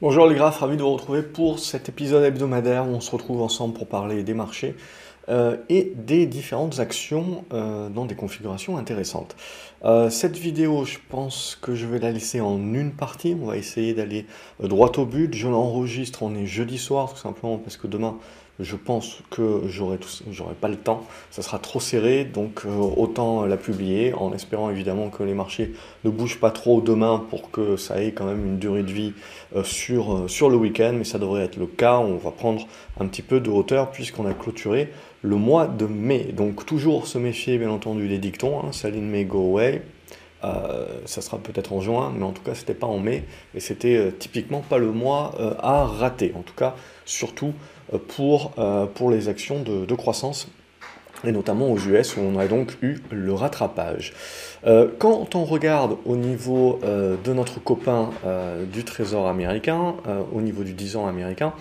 Bonjour les graphes, ravi de vous retrouver pour cet épisode hebdomadaire où on se retrouve ensemble pour parler des marchés euh, et des différentes actions euh, dans des configurations intéressantes. Euh, cette vidéo, je pense que je vais la laisser en une partie. On va essayer d'aller droit au but. Je l'enregistre, on est jeudi soir tout simplement parce que demain je pense que j'aurai pas le temps, ça sera trop serré, donc euh, autant la publier en espérant évidemment que les marchés ne bougent pas trop demain pour que ça ait quand même une durée de vie euh, sur, euh, sur le week-end, mais ça devrait être le cas, on va prendre un petit peu de hauteur puisqu'on a clôturé le mois de mai. Donc toujours se méfier bien entendu des dictons, hein, Saline May Go Away, ça sera peut-être en juin, mais en tout cas, c'était pas en mai, et c'était typiquement pas le mois à rater. En tout cas, surtout pour, euh, pour les actions de, croissance et notamment aux US où on a donc eu le rattrapage. Euh, quand on regarde au niveau euh, de notre copain du Trésor américain, au niveau du 10 ans américain,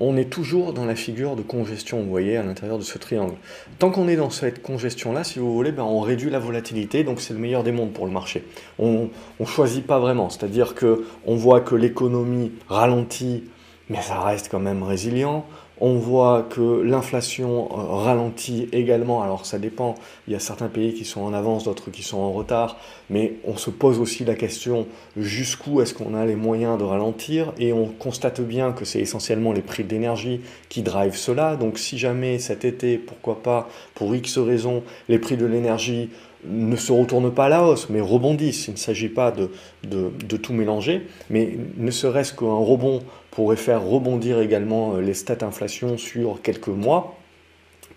on est toujours dans la figure de congestion, vous voyez, à l'intérieur de ce triangle. Tant qu'on est dans cette congestion-là, si vous voulez, ben, on réduit la volatilité, donc c'est le meilleur des mondes pour le marché. On ne choisit pas vraiment, c'est-à-dire qu'on voit que l'économie ralentit, mais ça reste quand même résilient. On voit que l'inflation euh, ralentit également, alors ça dépend, il y a certains pays qui sont en avance, d'autres qui sont en retard, mais on se pose aussi la question jusqu'où est-ce qu'on a les moyens de ralentir, et on constate bien que c'est essentiellement les prix d'énergie qui drivent cela, donc si jamais cet été, pourquoi pas, pour X raisons, les prix de l'énergie ne se retournent pas à la hausse, mais rebondissent. Il ne s'agit pas de, de, tout mélanger, mais ne serait-ce qu'un rebond pourrait faire rebondir également euh, les stats inflation sur quelques mois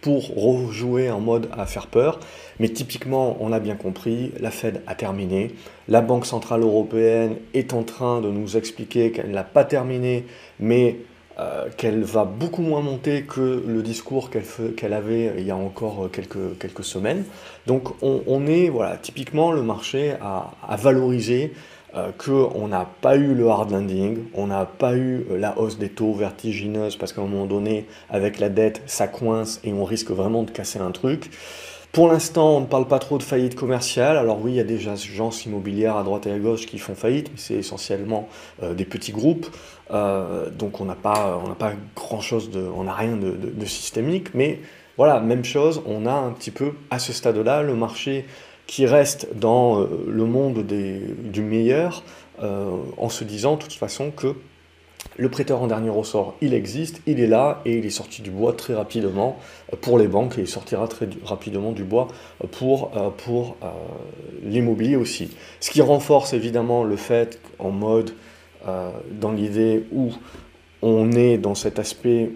pour rejouer en mode à faire peur. Mais typiquement, on a bien compris, la Fed a terminé. La Banque Centrale Européenne est en train de nous expliquer qu'elle n'a pas terminé, mais euh, qu'elle va beaucoup moins monter que le discours qu'elle avait il y a encore quelques, quelques semaines. Donc on, est, voilà, typiquement le marché à, valoriser euh, qu'on n'a pas eu le hard landing, on n'a pas eu la hausse des taux vertigineuse parce qu'à un moment donné, avec la dette, ça coince et on risque vraiment de casser un truc. Pour l'instant, on ne parle pas trop de faillite commerciale. Alors oui, il y a des agences immobilières à droite et à gauche qui font faillite, mais c'est essentiellement euh, des petits groupes. Euh, donc on n'a pas, pas grand-chose, on n'a rien de, systémique. Mais voilà, même chose, on a un petit peu à ce stade-là le marché qui reste dans euh, le monde du meilleur, en se disant de toute façon que le prêteur en dernier ressort, il existe, il est là et il est sorti du bois très rapidement pour les banques et il sortira très rapidement du bois pour, euh, pour euh, l'immobilier aussi. Ce qui renforce évidemment le fait en mode, euh, dans l'idée où on est dans cet aspect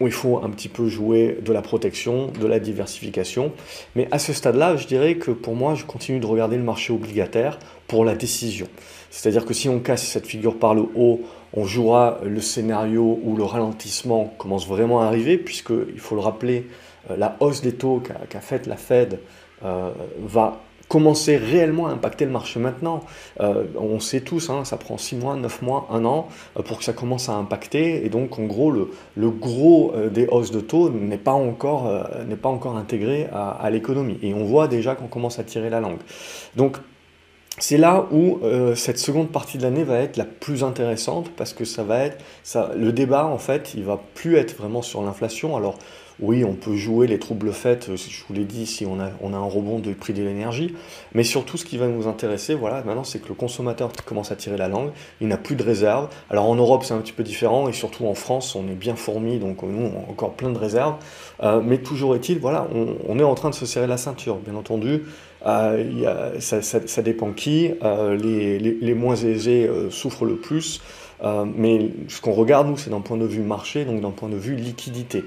où il faut un petit peu jouer de la protection, de la diversification. Mais à ce stade-là, je dirais que pour moi, je continue de regarder le marché obligataire pour la décision. C'est-à-dire que si on casse cette figure par le haut, on jouera le scénario où le ralentissement commence vraiment à arriver, puisqu'il faut le rappeler, euh, la hausse des taux qu'a faite la Fed euh, va commencer réellement à impacter le marché maintenant. Euh, on sait tous, hein, ça prend 6 mois, 9 mois, 1 an pour que ça commence à impacter. Et donc, en gros, le, gros des hausses de taux n'est pas, encore, pas encore intégré à, l'économie. Et on voit déjà qu'on commence à tirer la langue. Donc, c'est là où euh, cette seconde partie de l'année va être la plus intéressante parce que ça va être ça, le débat en fait, il va plus être vraiment sur l'inflation. Alors oui, on peut jouer les troubles faits, euh, je vous l'ai dit, si on a, un rebond du prix de l'énergie, mais surtout ce qui va nous intéresser, voilà, maintenant c'est que le consommateur commence à tirer la langue, il n'a plus de réserves. Alors en Europe c'est un petit peu différent et surtout en France on est bien fourmis, donc nous on a encore plein de réserves, euh, mais toujours est-il, voilà, on, est en train de se serrer la ceinture, bien entendu. Euh, ça, dépend qui, les, les, moins aisés souffrent le plus, mais ce qu'on regarde nous c'est d'un point de vue marché, donc d'un point de vue liquidité.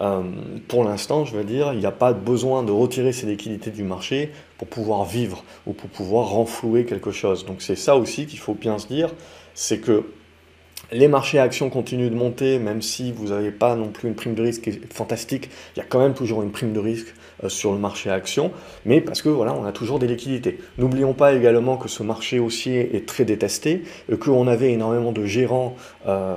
Euh, pour l'instant, je veux dire, il n'y a pas besoin de retirer ces liquidités du marché pour pouvoir vivre ou pour pouvoir renflouer quelque chose. Donc c'est ça aussi qu'il faut bien se dire, c'est que les marchés actions continuent de monter, même si vous n'avez pas non plus une prime de risque fantastique, il y a quand même toujours une prime de risque euh, sur le marché actions, mais parce que voilà, on a toujours des liquidités. N'oublions pas également que ce marché haussier est très détesté, qu'on avait énormément de gérants euh,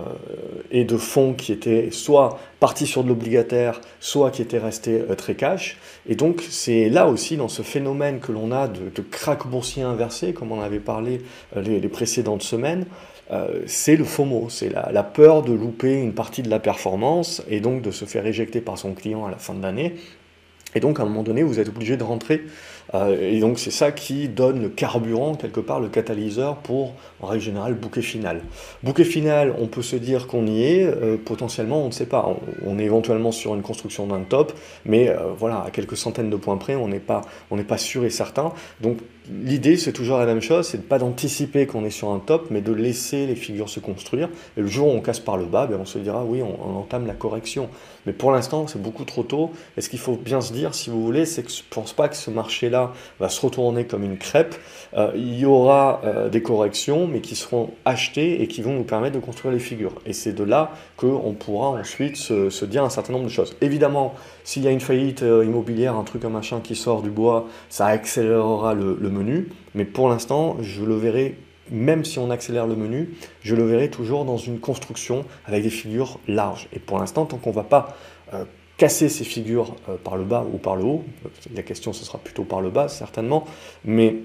et de fonds qui étaient soit partis sur de l'obligataire, soit qui étaient restés euh, très cash. Et donc c'est là aussi dans ce phénomène que l'on a de, de crack boursier inversé, comme on avait parlé les précédentes semaines, euh, c'est le FOMO, c'est la, peur de louper une partie de la performance et donc de se faire éjecter par son client à la fin de l'année. Et donc à un moment donné, vous êtes obligé de rentrer euh, et donc c'est ça qui donne le carburant, quelque part, le catalyseur pour, en règle générale, bouquet final. Bouquet final, on peut se dire qu'on y est, euh, potentiellement on ne sait pas. On, est éventuellement sur une construction d'un top, mais voilà, à quelques centaines de points près, on n'est pas, pas sûr et certain. Donc l'idée, c'est toujours la même chose, c'est de pas d'anticiper qu'on est sur un top, mais de laisser les figures se construire. Et le jour où on casse par le bas, ben, on se dira, oui, on, entame la correction. Mais pour l'instant, c'est beaucoup trop tôt. Et ce qu'il faut bien se dire, si vous voulez, c'est que je pense pas que ce marché-là va se retourner comme une crêpe, euh, il y aura euh, des corrections, mais qui seront achetées et qui vont nous permettre de construire les figures. Et c'est de là qu'on pourra ensuite se, dire un certain nombre de choses. Évidemment, s'il y a une faillite euh, immobilière, un truc, un machin qui sort du bois, ça accélérera le, le Mais pour l'instant, je le verrai même si on accélère le menu, je le verrai toujours dans une construction avec des figures larges. Et pour l'instant, tant qu'on ne va pas casser ces figures euh, par le bas ou par le haut. La question, ce sera plutôt par le bas, certainement. Mais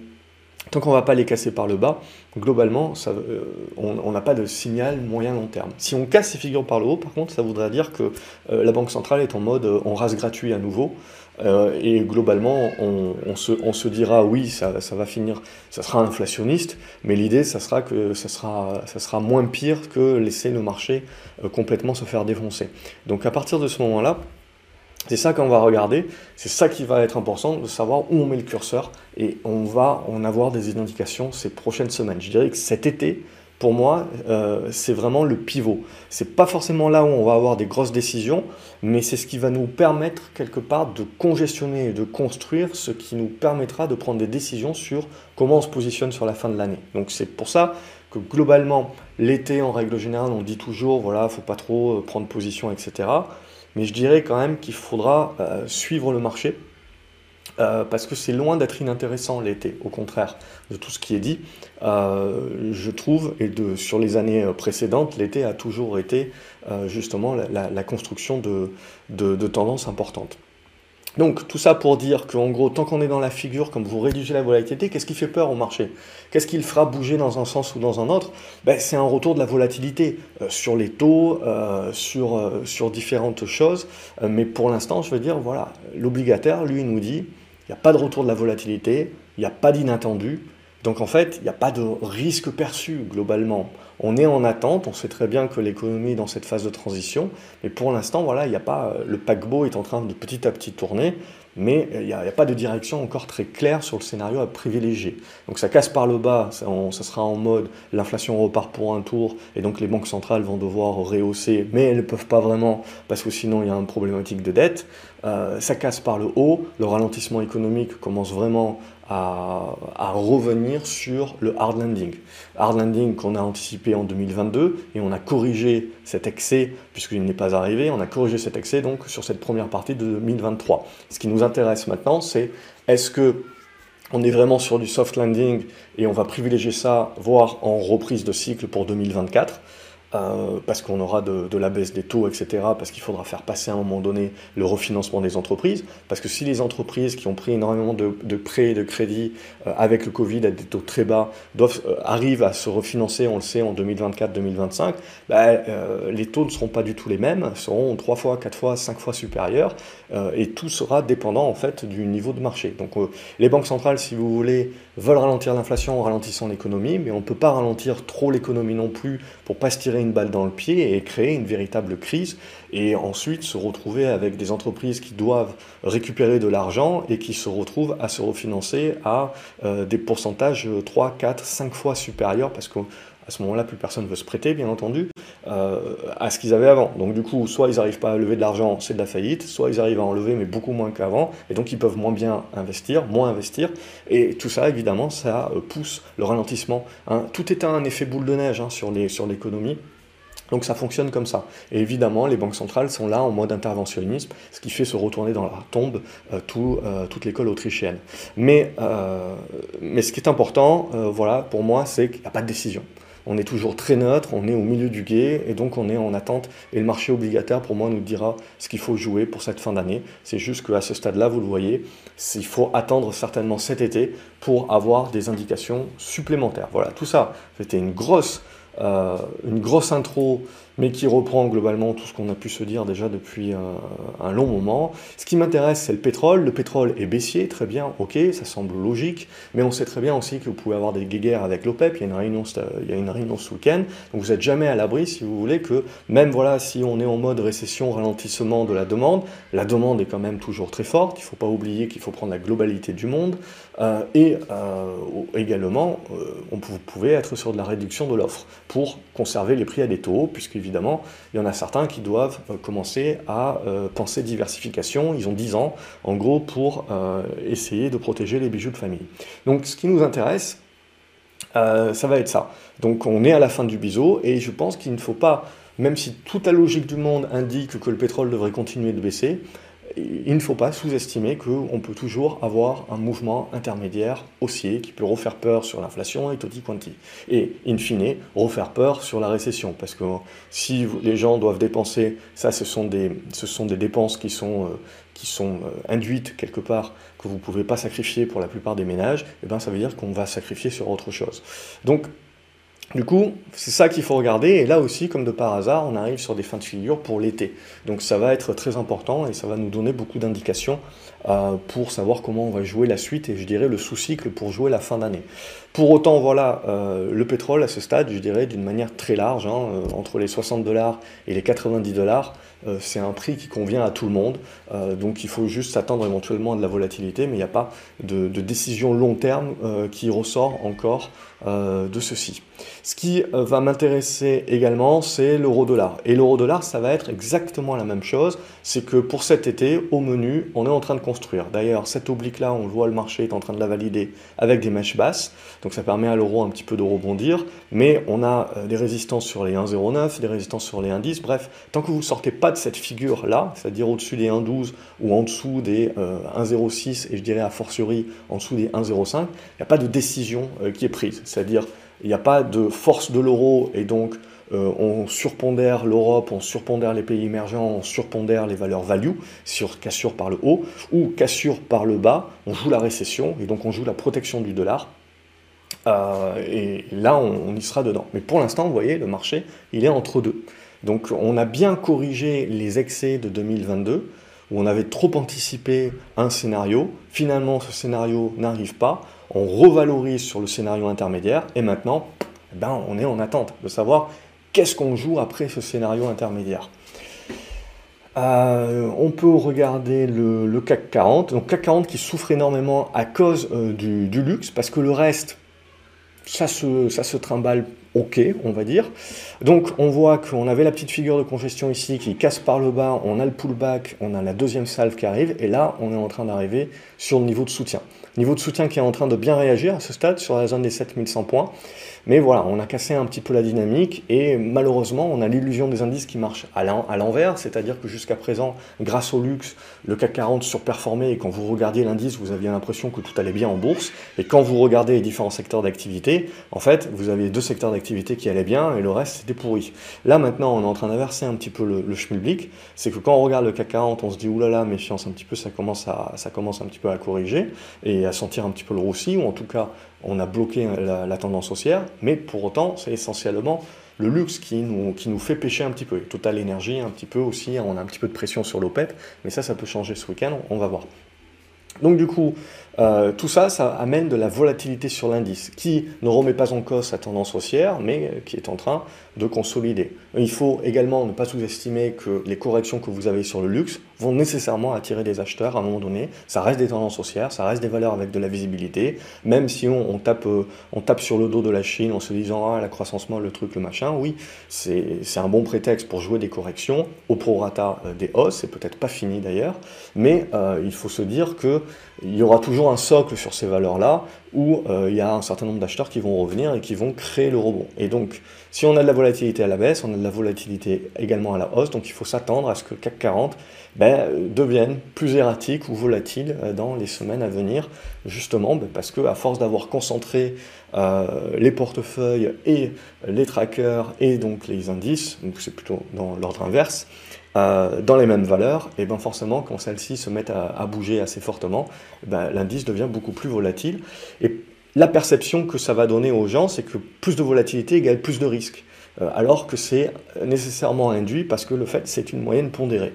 tant qu'on ne va pas les casser par le bas, globalement, euh, on n'a pas de signal moyen-long terme. Si on casse ces figures par le haut, par contre, ça voudrait dire que euh, la Banque centrale est en mode on rase gratuit à nouveau. Et globalement, on, se, dira oui, ça, va finir, ça sera inflationniste, mais l'idée, ça sera que ça sera, ça sera moins pire que laisser le marché complètement se faire défoncer. Donc à partir de ce moment-là, c'est ça qu'on va regarder, c'est ça qui va être important, de savoir où on met le curseur, et on va en avoir des indications ces prochaines semaines. Je dirais que cet été, pour moi, euh, c'est vraiment le pivot. C'est pas forcément là où on va avoir des grosses décisions, mais c'est ce qui va nous permettre quelque part de congestionner et de construire ce qui nous permettra de prendre des décisions sur comment on se positionne sur la fin de l'année. Donc c'est pour ça que globalement, l'été, en règle générale, on dit toujours, voilà, faut pas trop euh, prendre position, etc. Mais je dirais quand même qu'il faudra euh, suivre le marché. Euh, parce que c'est loin d'être inintéressant l'été, au contraire de tout ce qui est dit. Euh, je trouve, et de, sur les années précédentes, l'été a toujours été justement la, construction de tendances importantes. Donc tout ça pour dire qu'en gros, tant qu'on est dans la figure, comme vous réduisez la volatilité, qu'est-ce qui fait peur au marché? Qu'est-ce qui le fera bouger dans un sens ou dans un autre? Ben, C'est un retour de la volatilité euh, sur les taux, euh, sur, euh, sur différentes choses. mais pour l'instant, je veux dire, voilà, l'obligataire, lui, nous dit, il n'y a pas de retour de la volatilité, il n'y a pas d'inattendu. Donc en fait, il n'y a pas de risque perçu globalement. On est en attente, on sait très bien que l'économie est dans cette phase de transition, mais pour l'instant, voilà, il a pas, le paquebot est en train de petit à petit tourner, mais il n'y a, pas de direction encore très claire sur le scénario à privilégier. Donc ça casse par le bas, ça, sera en mode l'inflation repart pour un tour, et donc les banques centrales vont devoir rehausser, mais elles ne peuvent pas vraiment, parce que sinon il y a une problématique de dette. Euh, ça casse par le haut, le ralentissement économique commence vraiment à, revenir sur le hard landing. Hard landing qu'on a anticipé en 2022 et on a corrigé cet excès puisqu'il n'est pas arrivé, on a corrigé cet excès donc sur cette première partie de 2023. Ce qui nous intéresse maintenant, c'est est-ce que on est vraiment sur du soft landing et on va privilégier ça, voire en reprise de cycle pour 2024 euh, parce qu'on aura de, la baisse des taux, etc., parce qu'il faudra faire passer à un moment donné le refinancement des entreprises, parce que si les entreprises qui ont pris énormément de, prêts et de crédits euh, avec le Covid à des taux très bas doivent, euh, arrivent à se refinancer, on le sait, en 2024-2025, bah, les taux ne seront pas du tout les mêmes, seront 3 fois, 4 fois, 5 fois supérieurs, et tout sera dépendant en fait du niveau de marché. Donc les banques centrales, si vous voulez, veulent ralentir l'inflation en ralentissant l'économie, mais on ne peut pas ralentir trop l'économie non plus pour pas se tirer une balle dans le pied et créer une véritable crise et ensuite se retrouver avec des entreprises qui doivent récupérer de l'argent et qui se retrouvent à se refinancer à euh, des pourcentages 3, 4, 5 fois supérieurs parce qu'à ce moment-là, plus personne ne veut se prêter, bien entendu, euh, à ce qu'ils avaient avant. Donc du coup, soit ils n'arrivent pas à lever de l'argent, c'est de la faillite, soit ils arrivent à en lever, mais beaucoup moins qu'avant, et donc ils peuvent moins bien investir, moins investir, et tout ça, évidemment, ça pousse le ralentissement. Hein. Tout est un effet boule de neige hein, sur l'économie. Donc ça fonctionne comme ça. Et évidemment, les banques centrales sont là en mode interventionnisme, ce qui fait se retourner dans la tombe euh, euh, toute l'école autrichienne. Mais, euh, mais ce qui est important, voilà, pour moi, c'est qu'il n'y a pas de décision. On est toujours très neutre, on est au milieu du guet, et donc on est en attente. Et le marché obligataire, pour moi, nous dira ce qu'il faut jouer pour cette fin d'année. C'est juste qu'à ce stade-là, vous le voyez, il faut attendre certainement cet été pour avoir des indications supplémentaires. Voilà, tout ça, c'était une grosse euh, une grosse intro, mais qui reprend globalement tout ce qu'on a pu se dire déjà depuis un long moment. Ce qui m'intéresse, c'est le pétrole. Le pétrole est baissier, très bien, ok, ça semble logique, mais on sait très bien aussi que vous pouvez avoir des guéguerres avec l'OPEP, il y a une réunion, a une ce week-end, donc vous n'êtes jamais à l'abri, si vous voulez, que même voilà, si on est en mode récession, ralentissement de la demande, la demande est quand même toujours très forte, il ne faut pas oublier qu'il faut prendre la globalité du monde, euh, et euh, également, euh, on, vous pouvez être sur de la réduction de l'offre pour conserver les prix à des taux, puisqu'évidemment, il y en a certains qui doivent commencer à penser diversification. Ils ont 10 ans, en gros, pour essayer de protéger les bijoux de famille. Donc, ce qui nous intéresse, ça va être ça. Donc, on est à la fin du biseau, et je pense qu'il ne faut pas, même si toute la logique du monde indique que le pétrole devrait continuer de baisser, il ne faut pas sous-estimer qu'on peut toujours avoir un mouvement intermédiaire haussier qui peut refaire peur sur l'inflation et tutti quanti. Et, in fine, refaire peur sur la récession. Parce que si les gens doivent dépenser, ça, ce sont des, ce sont des dépenses qui sont, euh, qui sont euh, induites quelque part, que vous ne pouvez pas sacrifier pour la plupart des ménages, et eh ben, ça veut dire qu'on va sacrifier sur autre chose. Donc, du coup, c'est ça qu'il faut regarder, et là aussi, comme de par hasard, on arrive sur des fins de figure pour l'été. Donc ça va être très important et ça va nous donner beaucoup d'indications euh, pour savoir comment on va jouer la suite et je dirais le sous-cycle pour jouer la fin d'année. Pour autant, voilà, euh, le pétrole à ce stade, je dirais d'une manière très large, hein, euh, entre les 60 dollars et les 90 dollars, c'est un prix qui convient à tout le monde. donc il faut juste s'attendre éventuellement à de la volatilité, mais il n'y a pas de, de, décision long terme qui ressort encore de ceci. Ce qui va m'intéresser également, c'est l'euro-dollar. Et l'euro-dollar, ça va être exactement la même chose. C'est que pour cet été, au menu, on est en train de construire. D'ailleurs, cette oblique-là, on voit le marché est en train de la valider avec des mèches basses. Donc ça permet à l'euro un petit peu de rebondir, mais on a euh, des résistances sur les 1,09, des résistances sur les 1,10, bref, tant que vous ne sortez pas de cette figure-là, c'est-à-dire au-dessus des 1,12 ou en dessous des 1,06, euh, et je dirais a fortiori en dessous des 1,05, il n'y a pas de décision euh, qui est prise, c'est-à-dire il n'y a pas de force de l'euro et donc on surpondère l'Europe, on surpondère les pays émergents, on surpondère les valeurs value, sur cassure par le haut, ou cassure par le bas, on joue la récession, et donc on joue la protection du dollar, euh, et là, on, y sera dedans. Mais pour l'instant, vous voyez, le marché, il est entre deux. Donc on a bien corrigé les excès de 2022, où on avait trop anticipé un scénario. Finalement, ce scénario n'arrive pas. On revalorise sur le scénario intermédiaire. Et maintenant, eh ben, on est en attente de savoir qu'est-ce qu'on joue après ce scénario intermédiaire. Euh, on peut regarder le, CAC 40. Donc CAC 40 qui souffre énormément à cause euh, du, luxe, parce que le reste, ça se, ça se trimballe ok, on va dire. Donc on voit qu'on avait la petite figure de congestion ici qui casse par le bas, on a le pullback, on a la deuxième salve qui arrive, et là on est en train d'arriver sur le niveau de soutien. Niveau de soutien qui est en train de bien réagir à ce stade sur la zone des 7100 points. Mais voilà, on a cassé un petit peu la dynamique et malheureusement, on a l'illusion des indices qui marchent à l'envers, c'est-à-dire que jusqu'à présent, grâce au luxe, le CAC 40 surperformait et quand vous regardiez l'indice, vous aviez l'impression que tout allait bien en bourse. Et quand vous regardez les différents secteurs d'activité, en fait, vous aviez deux secteurs d'activité qui allaient bien et le reste, c'était pourri. Là, maintenant, on est en train d'inverser un petit peu le, le schmilblick. C'est que quand on regarde le CAC 40, on se dit, oulala, méfiance un petit peu, ça commence, à, ça commence un petit peu à corriger et à sentir un petit peu le roussi, ou en tout cas, on a bloqué la, tendance haussière, mais pour autant, c'est essentiellement le luxe qui nous, qui nous fait pêcher un petit peu. Total énergie, un petit peu aussi, on a un petit peu de pression sur l'OPEP, mais ça, ça peut changer ce week-end, on va voir. Donc du coup, euh, tout ça, ça amène de la volatilité sur l'indice, qui ne remet pas en cause sa tendance haussière, mais qui est en train de consolider. Il faut également ne pas sous-estimer que les corrections que vous avez sur le luxe vont nécessairement attirer des acheteurs à un moment donné. Ça reste des tendances haussières, ça reste des valeurs avec de la visibilité, même si on, tape, euh, on tape sur le dos de la Chine en se disant ah, la croissance molle, le truc, le machin, oui, c'est un bon prétexte pour jouer des corrections au prorata euh, des hausses, c'est peut-être pas fini d'ailleurs, mais il faut se dire qu'il y aura toujours un socle sur ces valeurs-là où euh, il y a un certain nombre d'acheteurs qui vont revenir et qui vont créer le rebond. Et donc, si on a de la volatilité à la baisse, on a de la volatilité également à la hausse, donc il faut s'attendre à ce que le CAC 40 ben, devienne plus erratique ou volatile euh, dans les semaines à venir, justement ben, parce que à force d'avoir concentré euh, les portefeuilles et les trackers et donc les indices, donc c'est plutôt dans l'ordre inverse, euh, dans les mêmes valeurs, et bien forcément, quand celles-ci se mettent à, bouger assez fortement, ben, l'indice devient beaucoup plus volatile. Et la perception que ça va donner aux gens, c'est que plus de volatilité égale plus de risque. Euh, alors que c'est nécessairement induit parce que le fait c'est une moyenne pondérée.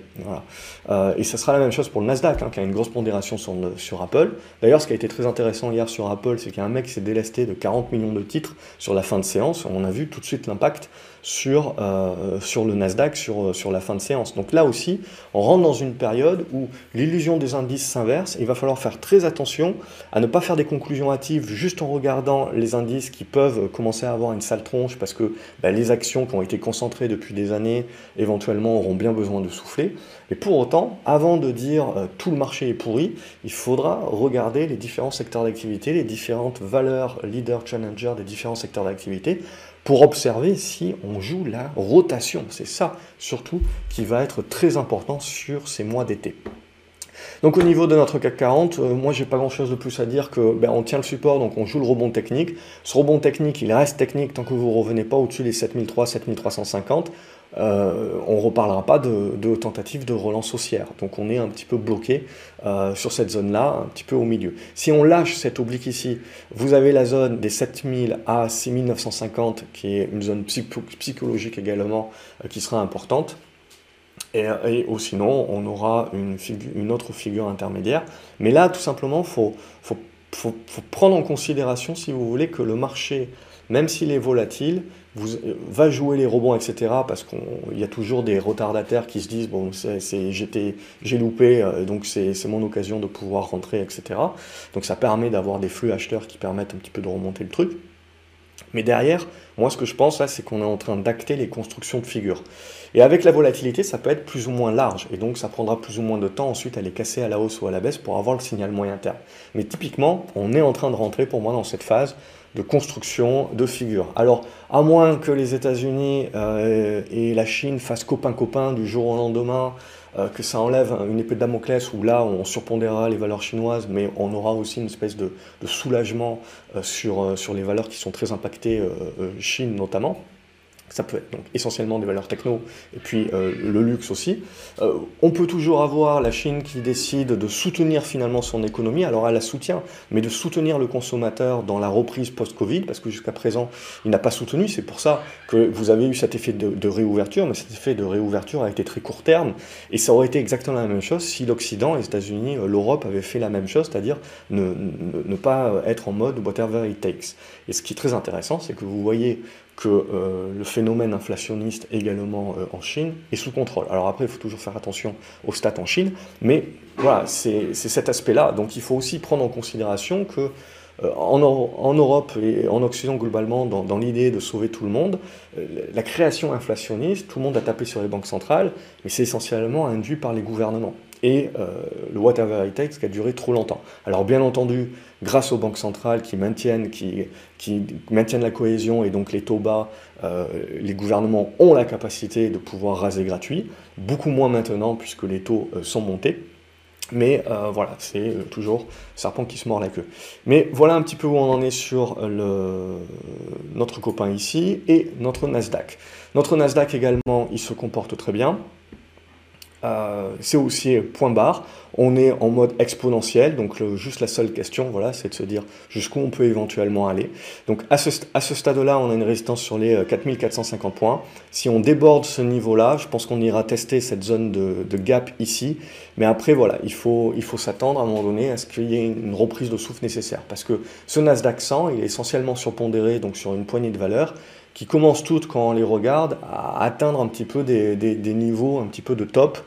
Euh, et ça sera la même chose pour le Nasdaq, hein, qui a une grosse pondération sur, sur Apple. D'ailleurs, ce qui a été très intéressant hier sur Apple, c'est qu'il y a un mec qui s'est délesté de 40 millions de titres sur la fin de séance. On a vu tout de suite l'impact sur, euh, sur le Nasdaq, sur, sur la fin de séance. Donc là aussi, on rentre dans une période où l'illusion des indices s'inverse. Il va falloir faire très attention à ne pas faire des conclusions hâtives juste en regardant les indices qui peuvent commencer à avoir une sale tronche parce que bah, les actions qui ont été concentrées depuis des années éventuellement auront bien besoin de souffler. Et pour autant, avant de dire euh, tout le marché est pourri, il faudra regarder les différents secteurs d'activité, les différentes valeurs leader challenger des différents secteurs d'activité pour observer si on joue la rotation. C'est ça surtout qui va être très important sur ces mois d'été. Donc au niveau de notre CAC 40, euh, moi j'ai pas grand chose de plus à dire que ben, on tient le support, donc on joue le rebond technique. Ce rebond technique, il reste technique tant que vous ne revenez pas au-dessus des 7300, 7350 euh, on ne reparlera pas de, de, tentative de relance haussière. Donc on est un petit peu bloqué euh, sur cette zone-là, un petit peu au milieu. Si on lâche cette oblique ici, vous avez la zone des 7000 à 6950, qui est une zone psychologique également, qui sera importante. Et, ou sinon, on aura une, autre figure intermédiaire. Mais là, tout simplement, il faut, prendre en considération, si vous voulez, que le marché, même s'il est volatile, euh, va jouer les rebonds, etc. Parce qu'il y a toujours des retardataires qui se disent bon, j'ai loupé, euh, donc c'est mon occasion de pouvoir rentrer, etc. Donc ça permet d'avoir des flux acheteurs qui permettent un petit peu de remonter le truc. Mais derrière, moi ce que je pense là, c'est qu'on est en train d'acter les constructions de figures. Et avec la volatilité, ça peut être plus ou moins large, et donc ça prendra plus ou moins de temps ensuite à les casser à la hausse ou à la baisse pour avoir le signal moyen terme. Mais typiquement, on est en train de rentrer pour moi dans cette phase de construction de figures. Alors, à moins que les États-Unis euh, et la Chine fassent copain-copain du jour au lendemain, que ça enlève une épée de Damoclès où là on surpondérera les valeurs chinoises, mais on aura aussi une espèce de, soulagement euh, sur, sur les valeurs qui sont très impactées, Chine notamment. Ça peut être donc essentiellement des valeurs techno et puis euh, le luxe aussi. Euh, on peut toujours avoir la Chine qui décide de soutenir finalement son économie, alors elle la soutient, mais de soutenir le consommateur dans la reprise post-Covid, parce que jusqu'à présent il n'a pas soutenu. C'est pour ça que vous avez eu cet effet de, réouverture, mais cet effet de réouverture a été très court terme et ça aurait été exactement la même chose si l'Occident, les États-Unis, euh, l'Europe avaient fait la même chose, c'est-à-dire ne, ne pas être en mode whatever it takes. Et ce qui est très intéressant, c'est que vous voyez que euh, le phénomène inflationniste également euh, en Chine est sous contrôle. Alors après, il faut toujours faire attention aux stats en Chine, mais voilà, c'est cet aspect-là. Donc il faut aussi prendre en considération que euh, en, Europe et en Occident globalement, dans, dans l'idée de sauver tout le monde, la création inflationniste, tout le monde a tapé sur les banques centrales, mais c'est essentiellement induit par les gouvernements et le whatever it takes qui a duré trop longtemps. Alors bien entendu, grâce aux banques centrales qui maintiennent, la cohésion et donc les taux bas, euh, les gouvernements ont la capacité de pouvoir raser gratuit, beaucoup moins maintenant puisque les taux euh, sont montés. Mais voilà, c'est toujours serpent qui se mord la queue. Mais voilà un petit peu où on en est sur notre copain ici et notre Nasdaq. Notre Nasdaq également, il se comporte très bien. Euh, c'est aussi point barre. On est en mode exponentiel, donc juste la seule question, voilà, c'est de se dire jusqu'où on peut éventuellement aller. Donc à ce, à ce stade-là, on a une résistance sur les 4450 euh, points. Si on déborde ce niveau-là, je pense qu'on ira tester cette zone de, gap ici. Mais après, voilà, il faut, il faut s'attendre à un moment donné à ce qu'il y ait une reprise de souffle nécessaire. Parce que ce Nasdaq 100, il est essentiellement surpondéré, donc sur une poignée de valeurs qui commencent toutes, quand on les regarde, à atteindre un petit peu des, des, niveaux un petit peu de top,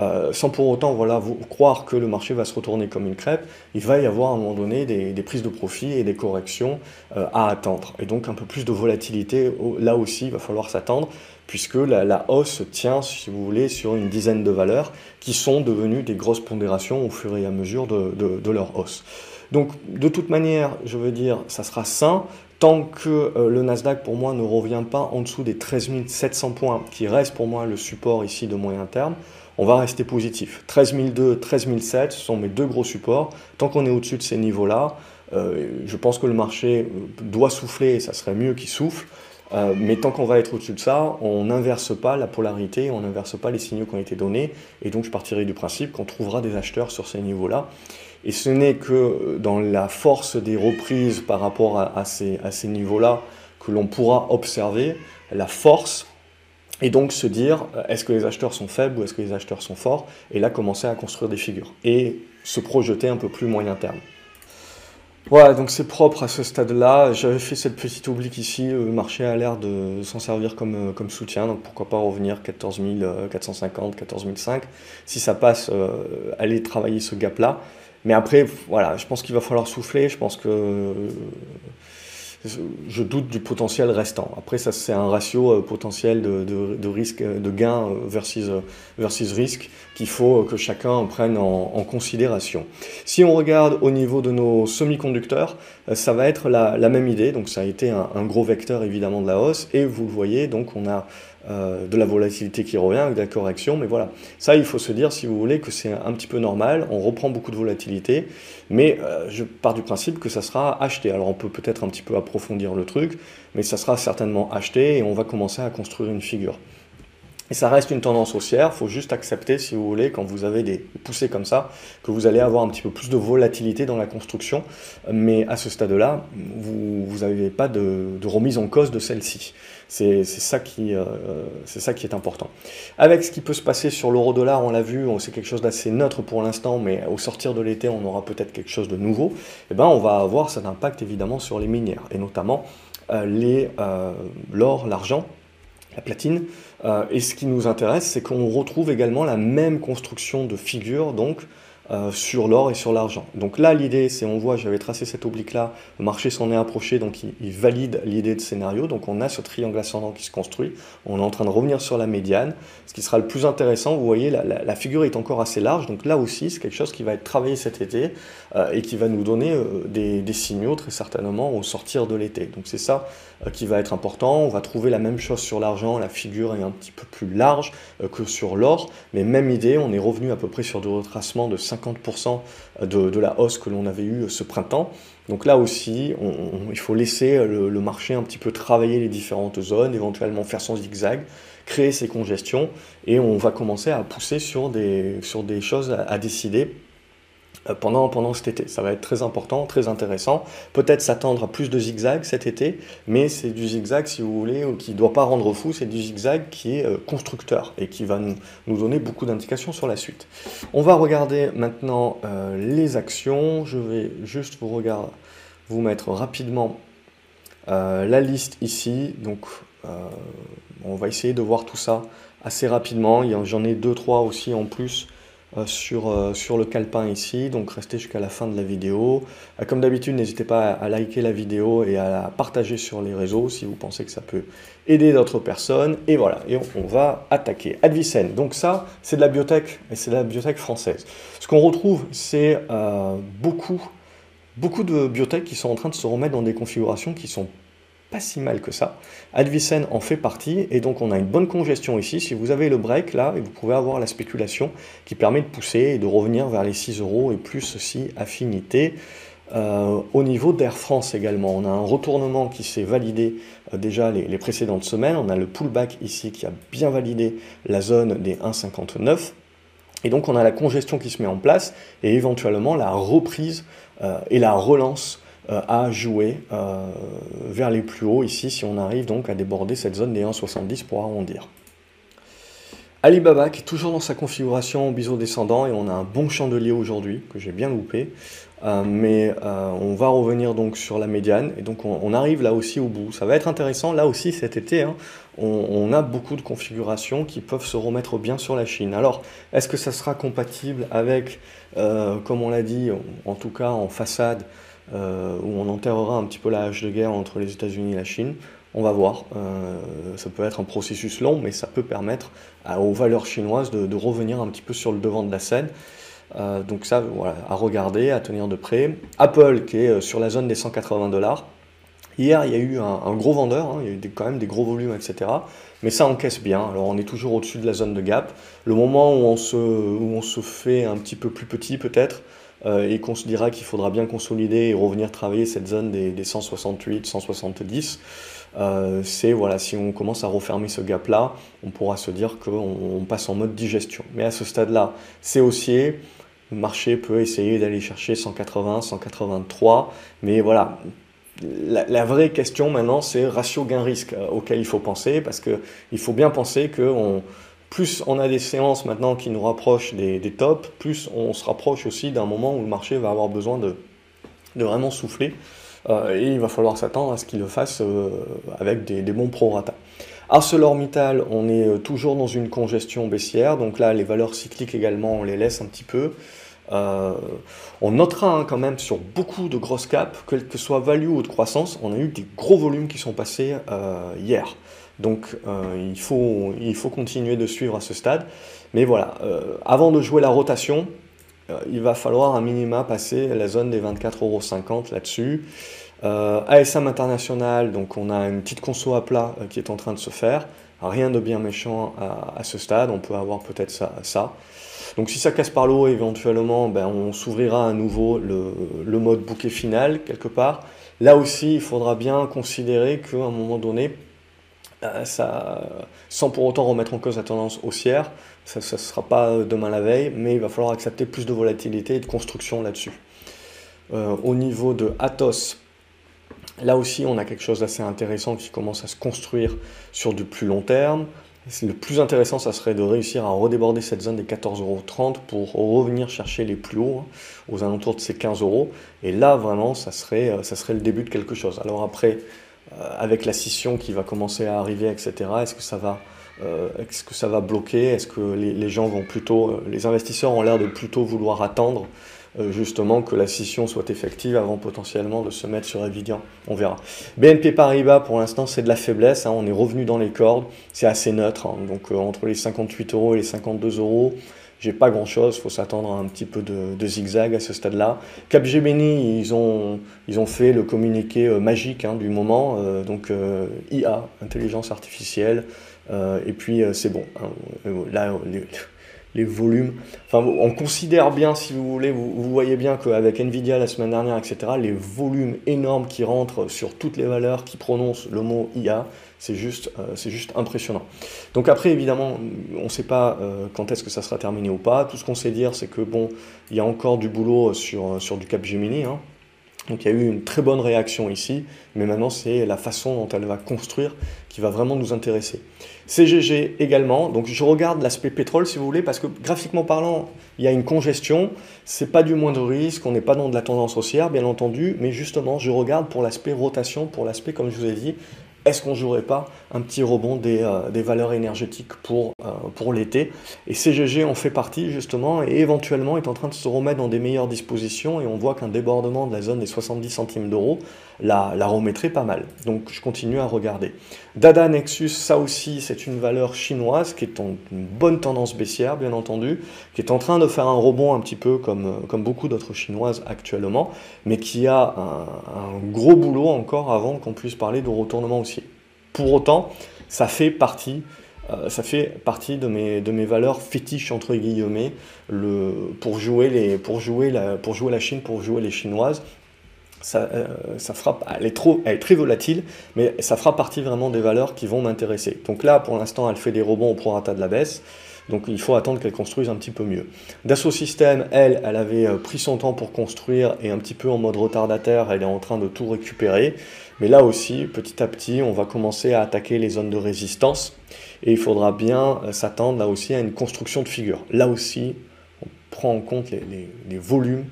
euh, sans pour autant voilà, vous, croire que le marché va se retourner comme une crêpe, il va y avoir à un moment donné des, prises de profit et des corrections euh, à attendre. Et donc un peu plus de volatilité, là aussi, il va falloir s'attendre, puisque la, hausse tient, si vous voulez, sur une dizaine de valeurs qui sont devenues des grosses pondérations au fur et à mesure de, de, de leur hausse. Donc de toute manière, je veux dire, ça sera sain, tant que euh, le Nasdaq pour moi ne revient pas en dessous des 13 700 points, qui reste pour moi le support ici de moyen terme, on va rester positif. 13 200, 13 700, ce sont mes deux gros supports. Tant qu'on est au-dessus de ces niveaux-là, euh, je pense que le marché euh, doit souffler, et ça serait mieux qu'il souffle. Euh, mais tant qu'on va être au-dessus de ça, on n'inverse pas la polarité, on n'inverse pas les signaux qui ont été donnés. Et donc je partirai du principe qu'on trouvera des acheteurs sur ces niveaux-là. Et ce n'est que dans la force des reprises par rapport à ces niveaux-là que l'on pourra observer la force et donc se dire euh, est-ce que les acheteurs sont faibles ou est-ce que les acheteurs sont forts et là commencer à construire des figures et se projeter un peu plus moyen terme. Voilà, donc c'est propre à ce stade-là. J'avais fait cette petite oblique ici. Le marché a l'air de s'en servir comme, euh, comme soutien. Donc pourquoi pas revenir 14 450, 14 500. Si ça passe, euh, aller travailler ce gap-là. Mais après, voilà, je pense qu'il va falloir souffler. Je pense que je doute du potentiel restant. Après, ça, c'est un ratio euh, potentiel de, risque, de gain euh, versus, euh, versus risque qu'il faut que chacun prenne en, considération. Si on regarde au niveau de nos semi-conducteurs, ça va être la, même idée. Donc, ça a été un, un, gros vecteur évidemment de la hausse. Et vous le voyez, donc on a euh, de la volatilité qui revient, avec de la correction, mais voilà. Ça, il faut se dire, si vous voulez, que c'est un petit peu normal, on reprend beaucoup de volatilité, mais euh, je pars du principe que ça sera acheté. Alors on peut peut-être un petit peu approfondir le truc, mais ça sera certainement acheté et on va commencer à construire une figure. Et ça reste une tendance haussière, il faut juste accepter, si vous voulez, quand vous avez des poussées comme ça, que vous allez avoir un petit peu plus de volatilité dans la construction, mais à ce stade-là, vous n'avez pas de, remise en cause de celle-ci. C'est ça, qui, euh, ça qui est important. Avec ce qui peut se passer sur l'euro-dollar, on l'a vu, c'est quelque chose d'assez neutre pour l'instant, mais au sortir de l'été, on aura peut-être quelque chose de nouveau. Eh ben, on va avoir cet impact évidemment sur les minières, et notamment euh, euh, l'or, l'argent, la platine. Euh, et ce qui nous intéresse, c'est qu'on retrouve également la même construction de figure, donc euh, sur l'or et sur l'argent. Donc là, l'idée, c'est, on voit, j'avais tracé cette oblique-là, le marché s'en est approché, donc il, valide l'idée de scénario. Donc on a ce triangle ascendant qui se construit. On est en train de revenir sur la médiane. Ce qui sera le plus intéressant, vous voyez, la, figure est encore assez large. Donc là aussi, c'est quelque chose qui va être travaillé cet été euh, et qui va nous donner euh, des, signaux très certainement au sortir de l'été. Donc c'est ça qui va être important. On va trouver la même chose sur l'argent. La figure est un petit peu plus large que sur l'or. Mais même idée, on est revenu à peu près sur du retracement de 50% de, la hausse que l'on avait eue ce printemps. Donc là aussi, il faut laisser le, marché un petit peu travailler les différentes zones, éventuellement faire son zigzag, créer ses congestions, et on va commencer à pousser sur des, choses à décider pendant, pendant cet été. Ça va être très important, très intéressant. Peut-être s'attendre à plus de zigzags cet été, mais c'est du zigzag, si vous voulez, qui ne doit pas rendre fou, c'est du zigzag qui est euh, constructeur et qui va nous, nous donner beaucoup d'indications sur la suite. On va regarder maintenant euh, les actions. Je vais juste vous, regarder, vous mettre rapidement la liste ici. Donc, on va essayer de voir tout ça assez rapidement. J'en ai deux, trois aussi en plus euh, sur, euh, sur le calepin ici, donc restez jusqu'à la fin de la vidéo. Euh, comme d'habitude, n'hésitez pas à, liker la vidéo et à la partager sur les réseaux si vous pensez que ça peut aider d'autres personnes. Et voilà, et on, va attaquer. Advicen, donc ça, c'est de la biotech, et c'est de la biotech française. Ce qu'on retrouve, c'est beaucoup, beaucoup de biotech qui sont en train de se remettre dans des configurations qui sont si mal que ça. Advicen en fait partie, et donc on a une bonne congestion ici. Si vous avez le break là, vous pouvez avoir la spéculation qui permet de pousser et de revenir vers les 6 euros et plus aussi affinité. Euh, au niveau d'Air France également, on a un retournement qui s'est validé euh, déjà les, précédentes semaines. On a le pullback ici qui a bien validé la zone des 1,59. Et donc on a la congestion qui se met en place et éventuellement la reprise euh, et la relance à jouer euh, vers les plus hauts ici si on arrive donc à déborder cette zone des 1,70 pour arrondir. Alibaba qui est toujours dans sa configuration biseau descendant et on a un bon chandelier aujourd'hui que j'ai bien loupé. Euh, mais on va revenir donc sur la médiane et donc on, arrive là aussi au bout. Ça va être intéressant là aussi cet été. Hein, on, a beaucoup de configurations qui peuvent se remettre bien sur la Chine. Alors est-ce que ça sera compatible avec, comme on l'a dit, en tout cas en façade, euh, où on enterrera un petit peu la hache de guerre entre les États-Unis et la Chine. On va voir. Euh, ça peut être un processus long, mais ça peut permettre aux valeurs chinoises de, revenir un petit peu sur le devant de la scène. Euh, donc ça, voilà, à regarder, à tenir de près. Apple, qui est sur la zone des 180 dollars. Hier, il y a eu un, gros vendeur, hein, il y a eu quand même des gros volumes, etc. Mais ça encaisse bien. Alors, on est toujours au-dessus de la zone de gap. Le moment où on se, où on se fait un petit peu plus petit, peut-être, euh, et considérera qu'il faudra bien consolider et revenir travailler cette zone des, des 168, 170. Euh, c'est voilà, si on commence à refermer ce gap-là, on pourra se dire qu'on passe en mode digestion. Mais à ce stade-là, c'est haussier. Le marché peut essayer d'aller chercher 180, 183, mais voilà, la, vraie question maintenant, c'est ratio gain-risque euh, auquel il faut penser, parce qu'il faut bien penser que plus on a des séances maintenant qui nous rapprochent des, tops, plus on se rapproche aussi d'un moment où le marché va avoir besoin de, vraiment souffler, euh, et il va falloir s'attendre à ce qu'il le fasse euh, avec des, des bons prorata. ArcelorMittal, on est toujours dans une congestion baissière, donc là les valeurs cycliques également, on les laisse un petit peu. Euh, on notera hein, quand même sur beaucoup de grosses caps, quel que soit value ou de croissance, on a eu des gros volumes qui sont passés euh, hier. Donc euh, il, faut, il faut continuer de suivre à ce stade. Mais voilà, avant de jouer la rotation, il va falloir un minima passer la zone des 24,50€ là-dessus. ASM International, donc on a une petite conso à plat qui est en train de se faire. Rien de bien méchant à, ce stade, on peut avoir peut-être ça, ça. Donc si ça casse par l'eau, éventuellement, ben, on s'ouvrira à nouveau le, mode bouquet final, quelque part. Là aussi, il faudra bien considérer qu'à un moment donné, euh, ça, sans pour autant remettre en cause la tendance haussière, ça ne sera pas demain la veille, mais il va falloir accepter plus de volatilité et de construction là-dessus. Euh, au niveau de Atos, là aussi on a quelque chose d'assez intéressant qui commence à se construire sur du plus long terme. Le plus intéressant, ça serait de réussir à redéborder cette zone des 14,30€ pour revenir chercher les plus hauts, hein, aux alentours de ces 15 euros. Et là, vraiment, ça serait, euh, ça serait le début de quelque chose. Alors après, euh, avec la scission qui va commencer à arriver, etc., est-ce que ça va, euh, est-ce que ça va bloquer? Est-ce que les, gens vont plutôt, les investisseurs ont l'air de plutôt vouloir attendre euh, justement que la scission soit effective avant potentiellement de se mettre sur Evidian. On verra. BNP Paribas, pour l'instant, c'est de la faiblesse. Hein. on est revenu dans les cordes. C'est assez neutre. Hein. donc euh, entre les 58 euros et les 52 euros, j'ai pas grand chose. Faut s'attendre à un petit peu de, zigzag à ce stade-là. Capgemini, ils ont, ils ont fait le communiqué euh, magique hein, du moment. donc IA, intelligence artificielle. et puis c'est bon. là, les volumes. Enfin, on considère bien, si vous voulez, vous, voyez bien qu'avec Nvidia la semaine dernière, etc., les volumes énormes qui rentrent sur toutes les valeurs qui prononcent le mot IA, c'est juste, euh, c'est juste impressionnant. Donc après, évidemment, on ne sait pas euh, quand est-ce que ça sera terminé ou pas. Tout ce qu'on sait dire, c'est que bon, il y a encore du boulot sur, sur du Cap Gemini. Hein. Donc il y a eu une très bonne réaction ici, mais maintenant c'est la façon dont elle va construire qui va vraiment nous intéresser. CGG également, donc je regarde l'aspect pétrole si vous voulez, parce que graphiquement parlant, il y a une congestion, c'est pas du moindre risque, on n'est pas dans de la tendance haussière bien entendu, mais justement je regarde pour l'aspect rotation, pour l'aspect comme je vous ai dit, est-ce qu'on jouerait pas un petit rebond des, euh, valeurs énergétiques pour, euh, l'été? Et CGG en fait partie justement et éventuellement est en train de se remettre dans des meilleures dispositions et on voit qu'un débordement de la zone des 70 centimes d'euros la remettrait pas mal. Donc je continue à regarder. Dada Nexus, ça aussi c'est une valeur chinoise qui est en une bonne tendance baissière bien entendu, qui est en train de faire un rebond un petit peu comme, comme beaucoup d'autres chinoises actuellement, mais qui a un, gros boulot encore avant qu'on puisse parler de retournement aussi. Pour autant, ça fait partie, euh, ça fait partie de, mes, de mes valeurs fétiches, entre guillemets, le, pour, jouer les, pour, jouer la, pour jouer la Chine, pour jouer les Chinoises. Ça, euh, ça frappe, elle, est trop, elle est très volatile, mais ça fera partie vraiment des valeurs qui vont m'intéresser. Donc là, pour l'instant, elle fait des rebonds au prorata de la baisse. Donc il faut attendre qu'elle construise un petit peu mieux. Dassault Systèmes, elle, elle avait euh, pris son temps pour construire et un petit peu en mode retardataire, elle est en train de tout récupérer. Mais là aussi, petit à petit, on va commencer à attaquer les zones de résistance et il faudra bien euh, s'attendre là aussi à une construction de figure. Là aussi, on prend en compte les, volumes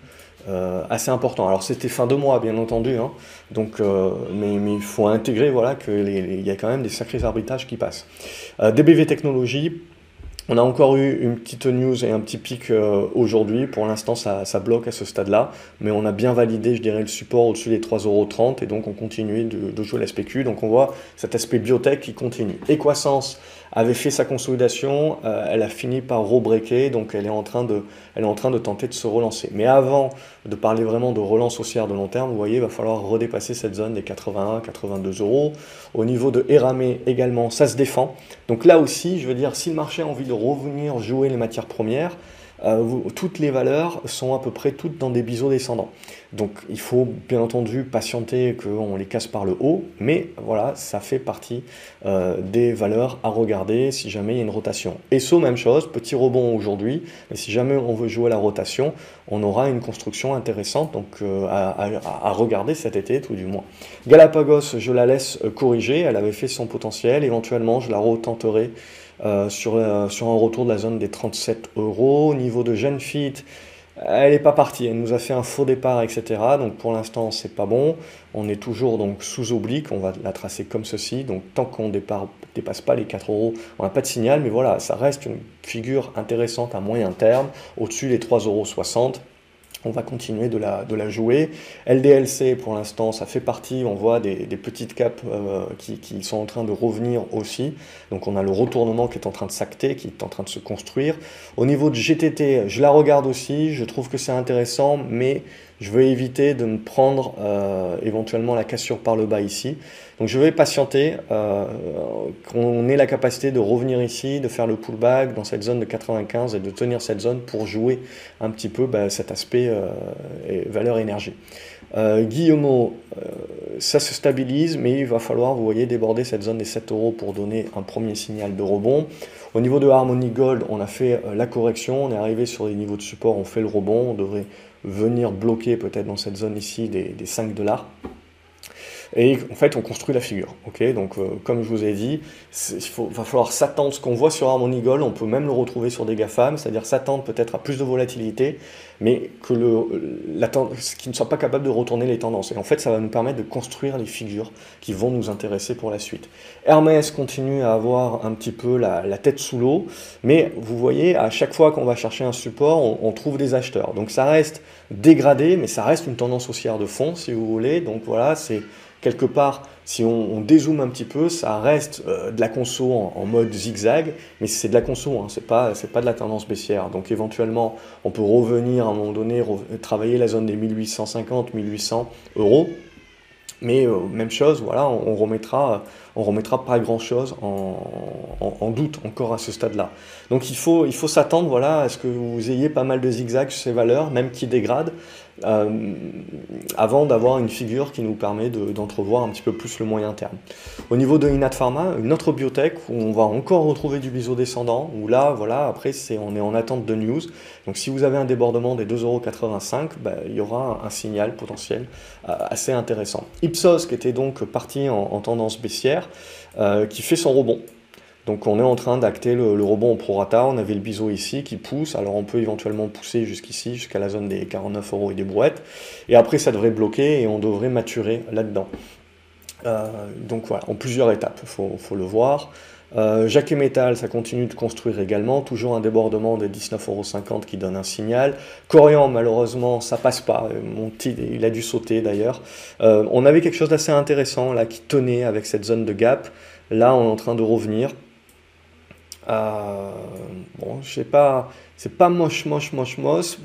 euh, assez importants. Alors c'était fin de mois, bien entendu, hein. donc, mais, il faut intégrer voilà, qu'il y a quand même des sacrés arbitrages qui passent. DBV Technologies, on a encore eu une petite news et un petit pic euh, aujourd'hui. Pour l'instant, ça, bloque à ce stade-là. Mais on a bien validé, je dirais, le support au-dessus des 3,30€ et donc on continue de, jouer la spécu. Donc on voit cet aspect biotech qui continue. Equasens, avait fait sa consolidation, euh, elle a fini par rebreaker, donc elle est, en train de, elle est en train de tenter de se relancer. Mais avant de parler vraiment de relance haussière de long terme, vous voyez, il va falloir redépasser cette zone des 81, 82 euros. Au niveau de Eramé également, ça se défend. Donc là aussi, je veux dire, si le marché a envie de revenir jouer les matières premières, toutes les valeurs sont à peu près toutes dans des biseaux descendants. Donc il faut bien entendu patienter qu'on les casse par le haut, mais voilà, ça fait partie des valeurs à regarder si jamais il y a une rotation. Et ESSO, même chose, petit rebond aujourd'hui, mais si jamais on veut jouer la rotation, on aura une construction intéressante donc à, regarder cet été tout du moins. Galapagos, je la laisse corriger, elle avait fait son potentiel, éventuellement je la retenterai euh, sur, euh, un retour de la zone des 37 euros. Au niveau de Genfit, elle n'est pas partie, elle nous a fait un faux départ, etc. Donc pour l'instant, c'est pas bon. On est toujours donc sous oblique, on va la tracer comme ceci. Donc tant qu'on ne dépasse pas les 4 euros, on n'a pas de signal, mais voilà, ça reste une figure intéressante à moyen terme, au-dessus des 3,60 euros on va continuer de la, de la jouer. LDLC, pour l'instant, ça fait partie, on voit des, petites capes euh, qui, qui, sont en train de revenir aussi. Donc on a le retournement qui est en train de s'acter, qui est en train de se construire. Au niveau de GTT, je la regarde aussi, je trouve que c'est intéressant, mais je veux éviter de me prendre euh, éventuellement la cassure par le bas ici. Donc je vais patienter, euh, qu'on ait la capacité de revenir ici, de faire le pullback dans cette zone de 95 et de tenir cette zone pour jouer un petit peu bah, cet aspect euh, valeur énergie. Euh, Guillemot, ça se stabilise, mais il va falloir, vous voyez, déborder cette zone des 7 euros pour donner un premier signal de rebond. Au niveau de Harmony Gold, on a fait la correction, on est arrivé sur les niveaux de support, on fait le rebond, on devrait venir bloquer peut-être dans cette zone ici des, des 5 dollars. Et en fait, on construit la figure. Donc, euh, comme je vous ai dit, il va falloir s'attendre, ce qu'on voit sur Harmony Gold, on peut même le retrouver sur des GAFAM, c'est-à-dire s'attendre peut-être à plus de volatilité, mais que le, qui ne soit pas capable de retourner les tendances. Et en fait, ça va nous permettre de construire les figures qui vont nous intéresser pour la suite. Hermès continue à avoir un petit peu la, tête sous l'eau, mais vous voyez, à chaque fois qu'on va chercher un support, on, on trouve des acheteurs. Donc ça reste dégradé, mais ça reste une tendance haussière de fond, si vous voulez. Donc voilà, c'est quelque part, si on, dézoome un petit peu, ça reste euh, de la conso en, mode zigzag, mais c'est de la conso, hein, c'est pas, pas de la tendance baissière. Donc éventuellement, on peut revenir à un moment donné, travailler la zone des 1850, 1800 euros. Mais euh, même chose, voilà, on, remettra, on remettra pas grand chose en, doute encore à ce stade-là. Donc il faut, s'attendre, voilà, à ce que vous ayez pas mal de zigzags sur ces valeurs, même qui dégradent, euh, avant d'avoir une figure qui nous permet d'entrevoir un petit peu plus le moyen terme. Au niveau de Inat Pharma, une autre biotech où on va encore retrouver du biseau descendant, où là, voilà, après, c'est on est en attente de news. Donc si vous avez un débordement des 2,85€, bah, il y aura un, signal potentiel euh, assez intéressant. Ipsos, qui était donc parti en, tendance baissière, euh, qui fait son rebond. Donc on est en train d'acter le, rebond au prorata, on avait le biseau ici qui pousse, alors on peut éventuellement pousser jusqu'ici, jusqu'à la zone des 49 euros et des brouettes, et après ça devrait bloquer et on devrait maturer là-dedans. Euh, donc voilà, en plusieurs étapes, il faut, le voir. Euh, Jacques Metal, ça continue de construire également, toujours un débordement des 19,50€ qui donne un signal. Corian, malheureusement, ça passe pas, mon petit, il a dû sauter d'ailleurs. Euh, on avait quelque chose d'assez intéressant là qui tenait avec cette zone de gap. Là, on est en train de revenir. Euh, bon, je sais pas, c'est pas moche, moche, moche, moche.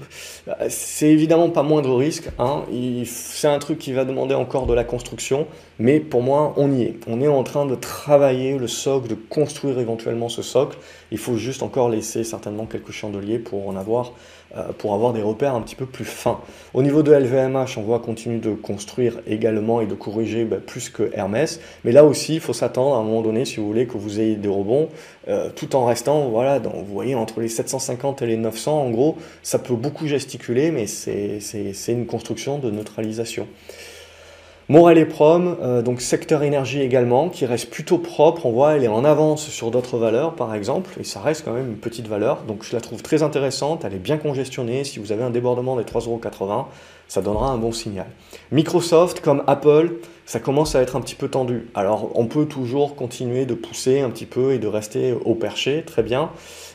C'est évidemment pas moindre risque. Hein. C'est un truc qui va demander encore de la construction, mais pour moi, on y est. On est en train de travailler le socle, de construire éventuellement ce socle. Il faut juste encore laisser certainement quelques chandeliers pour en avoir euh, pour avoir des repères un petit peu plus fins. Au niveau de LVMH, on voit continuer de construire également et de corriger bah, plus que Hermès, mais là aussi, il faut s'attendre à un moment donné, si vous voulez, que vous ayez des rebonds, euh, tout en restant, voilà, dans, vous voyez, entre les 750 et les 900, en gros, ça peut beaucoup gesticuler, mais c'est une construction de neutralisation. Morel et Prom, euh, donc secteur énergie également, qui reste plutôt propre. On voit, elle est en avance sur d'autres valeurs, par exemple, et ça reste quand même une petite valeur. Donc je la trouve très intéressante. Elle est bien congestionnée. Si vous avez un débordement des 3,80€, ça donnera un bon signal. Microsoft, comme Apple, ça commence à être un petit peu tendu. Alors on peut toujours continuer de pousser un petit peu et de rester au perché, très bien.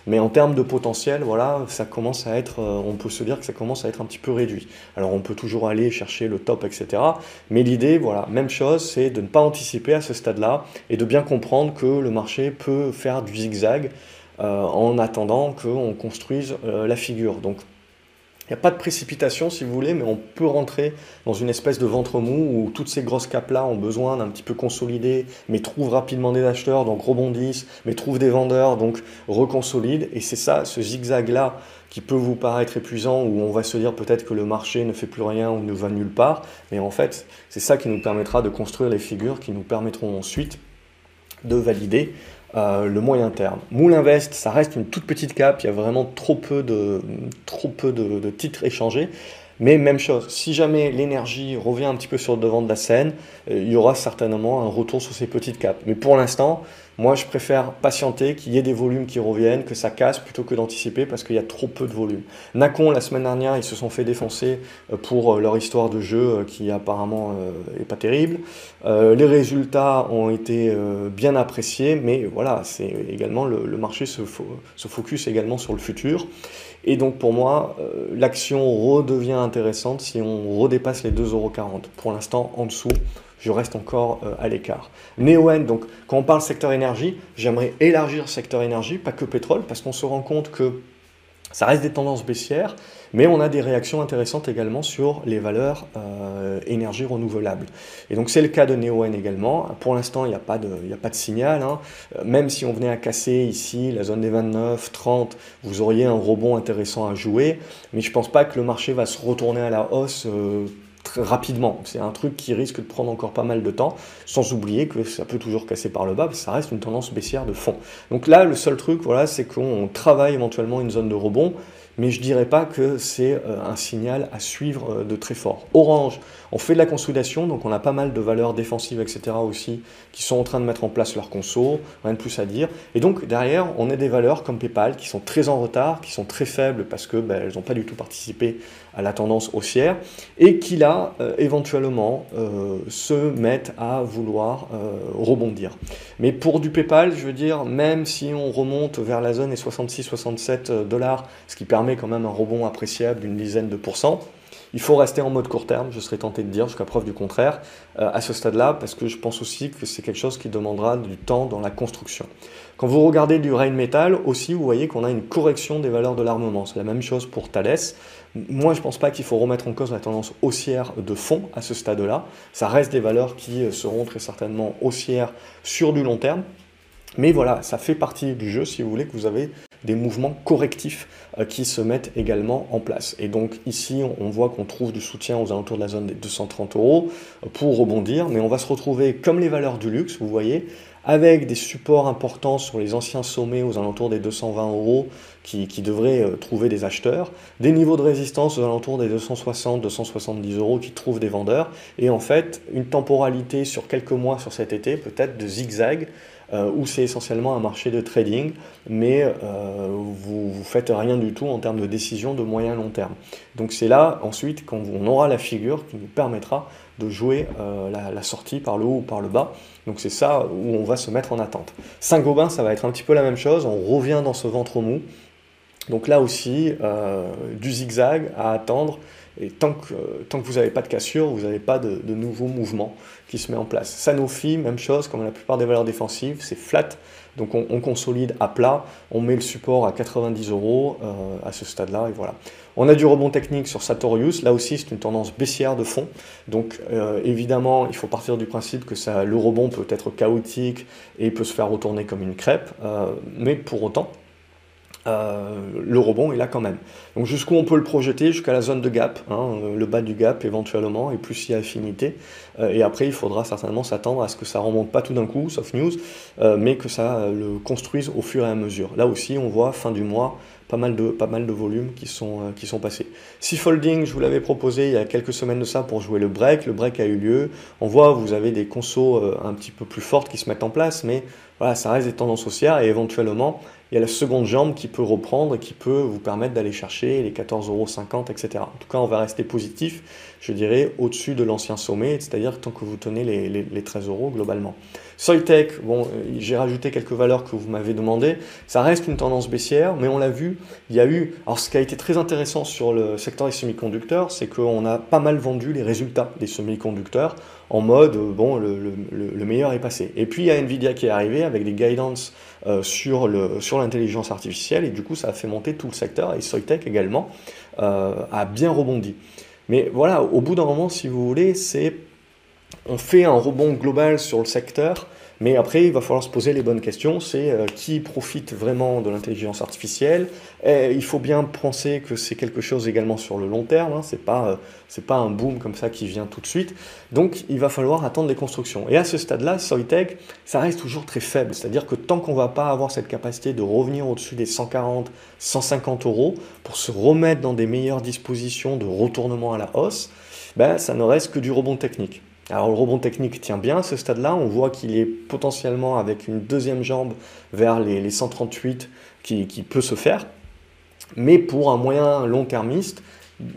Mais en termes de potentiel, voilà, ça commence à être, euh, on peut se dire que ça commence à être un petit peu réduit. Alors on peut toujours aller chercher le top, etc. Mais l'idée, voilà, même chose, c'est de ne pas anticiper à ce stade-là et de bien comprendre que le marché peut faire du zigzag euh, en attendant qu'on construise euh, la figure. Donc Il n'y a pas de précipitation si vous voulez, mais on peut rentrer dans une espèce de ventre mou où toutes ces grosses capes-là ont besoin d'un petit peu consolider, mais trouvent rapidement des acheteurs, donc rebondissent, mais trouvent des vendeurs, donc reconsolident. Et c'est ça, ce zigzag-là, qui peut vous paraître épuisant, où on va se dire peut-être que le marché ne fait plus rien ou ne va nulle part. Mais en fait, c'est ça qui nous permettra de construire les figures qui nous permettront ensuite de valider euh, le moyen terme. Moule Invest, ça reste une toute petite cap, il y a vraiment trop peu de, trop peu de, titres échangés. Mais même chose, si jamais l'énergie revient un petit peu sur le devant de la scène, euh, il y aura certainement un retour sur ces petites capes. Mais pour l'instant, moi, je préfère patienter, qu'il y ait des volumes qui reviennent, que ça casse plutôt que d'anticiper parce qu'il y a trop peu de volume. Nacon, la semaine dernière, ils se sont fait défoncer euh, pour euh, leur histoire de jeu euh, qui apparemment n'est pas terrible. les résultats ont été bien appréciés, mais voilà, c'est également le, marché se, focus également sur le futur. Et donc pour moi, l'action redevient intéressante si on redépasse les 2,40€. Pour l'instant, en dessous, je reste encore euh, à l'écart. Neoen, donc quand on parle secteur énergie, j'aimerais élargir secteur énergie, pas que pétrole, parce qu'on se rend compte que ça reste des tendances baissières, mais on a des réactions intéressantes également sur les valeurs euh, énergie renouvelable. Et donc c'est le cas de Neoen également. Pour l'instant, il n'y a, pas de, a pas de signal. Hein. Euh, même si on venait à casser ici la zone des 29, 30, vous auriez un rebond intéressant à jouer. Mais je ne pense pas que le marché va se retourner à la hausse très rapidement. C'est un truc qui risque de prendre encore pas mal de temps, sans oublier que ça peut toujours casser par le bas, parce que ça reste une tendance baissière de fond. Donc là, le seul truc, voilà, c'est qu'on travaille éventuellement une zone de rebond, mais je dirais pas que c'est euh, un signal à suivre euh, de très fort. Orange, on fait de la consolidation, donc on a pas mal de valeurs défensives, etc. aussi, qui sont en train de mettre en place leur conso, rien de plus à dire. Et donc derrière, on a des valeurs comme PayPal qui sont très en retard, qui sont très faibles parce que ben, elles n'ont pas du tout participé à la tendance haussière, et qui là, euh, éventuellement, se mettent à vouloir rebondir. Mais pour du PayPal, je veux dire, même si on remonte vers la zone des 66-67 dollars, ce qui permet quand même un rebond appréciable d'une dizaine de pourcents. Il faut rester en mode court terme, je serais tenté de dire, jusqu'à preuve du contraire, euh, à ce stade-là, parce que je pense aussi que c'est quelque chose qui demandera du temps dans la construction. Quand vous regardez du Rain Metal, aussi, vous voyez qu'on a une correction des valeurs de l'armement. C'est la même chose pour Thales. Moi, je ne pense pas qu'il faut remettre en cause la tendance haussière de fond à ce stade-là. Ça reste des valeurs qui euh, seront très certainement haussières sur du long terme. Mais voilà, ça fait partie du jeu si vous voulez que vous avez des mouvements correctifs euh, qui se mettent également en place. Et donc ici, on voit qu'on trouve du soutien aux alentours de la zone des 230 euros euh, pour rebondir, mais on va se retrouver comme les valeurs du luxe, vous voyez, avec des supports importants sur les anciens sommets aux alentours des 220 euros qui, devraient euh, trouver des acheteurs, des niveaux de résistance aux alentours des 260-270 euros qui trouvent des vendeurs, et en fait une temporalité sur quelques mois sur cet été, peut-être de zigzag, euh, où c'est essentiellement un marché de trading, mais euh, vous ne faites rien du tout en termes de décision de moyen long terme. Donc c'est là ensuite qu'on aura la figure qui nous permettra de jouer euh, la, sortie par le haut ou par le bas. Donc c'est ça où on va se mettre en attente. Saint-Gobain, ça va être un petit peu la même chose, on revient dans ce ventre mou. Donc là aussi, du zigzag à attendre et tant que, que vous n'avez pas de cassure, vous n'avez pas de, nouveaux mouvements qui se met en place. Sanofi, même chose, comme la plupart des valeurs défensives, c'est flat. Donc on, consolide à plat, on met le support à 90 euros euh, à ce stade-là, et voilà. On a du rebond technique sur Sartorius, là aussi c'est une tendance baissière de fond, donc euh, évidemment il faut partir du principe que le rebond peut être chaotique et peut se faire retourner comme une crêpe, euh, mais pour autant, euh, le rebond est là quand même. Donc jusqu'où on peut le projeter? Jusqu'à la zone de gap, hein, euh, le bas du gap éventuellement, et plus il y a affinité. Euh, et après, il faudra certainement s'attendre à ce que ça remonte pas tout d'un coup, sauf news, mais que ça le construise au fur et à mesure. Là aussi, on voit fin du mois pas mal de, pas mal de volumes qui sont, qui sont passés. Si folding, je vous l'avais proposé il y a quelques semaines de ça pour jouer le break, le break a eu lieu. On voit, vous avez des consos un petit peu plus fortes qui se mettent en place, mais voilà, ça reste des tendances haussières et éventuellement, il y a la seconde jambe qui peut reprendre et qui peut vous permettre d'aller chercher les 14,50 euros, etc. En tout cas, on va rester positif, je dirais, au-dessus de l'ancien sommet, c'est-à-dire tant que vous tenez les, les, 13 euros globalement. Soitec, bon, j'ai rajouté quelques valeurs que vous m'avez demandé. Ça reste une tendance baissière, mais on l'a vu, il y a eu. Alors, ce qui a été très intéressant sur le secteur des semi-conducteurs, c'est qu'on a pas mal vendu les résultats des semi-conducteurs en mode, bon, le, le, meilleur est passé. Et puis, il y a Nvidia qui est arrivé avec des guidance euh, sur l'intelligence artificielle, et du coup, ça a fait monter tout le secteur, et Soitec également euh, a bien rebondi. Mais voilà, au bout d'un moment, si vous voulez, c'est on fait un rebond global sur le secteur, mais après, il va falloir se poser les bonnes questions. C'est euh, qui profite vraiment de l'intelligence artificielle? Il faut bien penser que c'est quelque chose également sur le long terme. Hein. Ce n'est pas, euh, pas un boom comme ça qui vient tout de suite. Donc, il va falloir attendre les constructions. Et à ce stade-là, Soitec, ça reste toujours très faible. C'est-à-dire que tant qu'on ne va pas avoir cette capacité de revenir au-dessus des 140, 150 euros pour se remettre dans des meilleures dispositions de retournement à la hausse, ben, ça ne reste que du rebond technique. Alors le rebond technique tient bien à ce stade-là, on voit qu'il est potentiellement avec une deuxième jambe vers les, 138 qui, peut se faire, mais pour un moyen long termiste,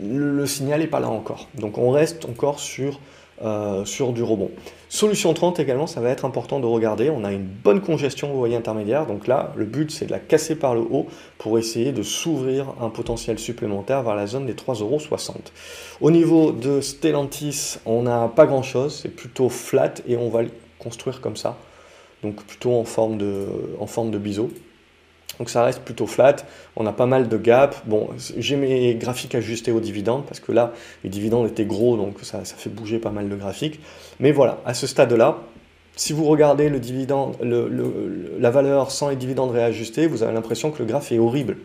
le, signal n'est pas là encore. Donc on reste encore sur, euh, sur du rebond. Solution 30 également, ça va être important de regarder. On a une bonne congestion, vous voyez, intermédiaire. Donc là, le but, c'est de la casser par le haut pour essayer de s'ouvrir un potentiel supplémentaire vers la zone des 3,60€. Au niveau de Stellantis, on n'a pas grand-chose. C'est plutôt flat et on va le construire comme ça. Donc plutôt en forme en forme de biseau. Donc ça reste plutôt flat. On a pas mal de gaps. Bon, j'ai mes graphiques ajustés aux dividendes parce que là, les dividendes étaient gros, donc ça, fait bouger pas mal de graphiques. Mais voilà, à ce stade-là, si vous regardez le dividende, la valeur sans les dividendes réajustés, vous avez l'impression que le graphe est horrible.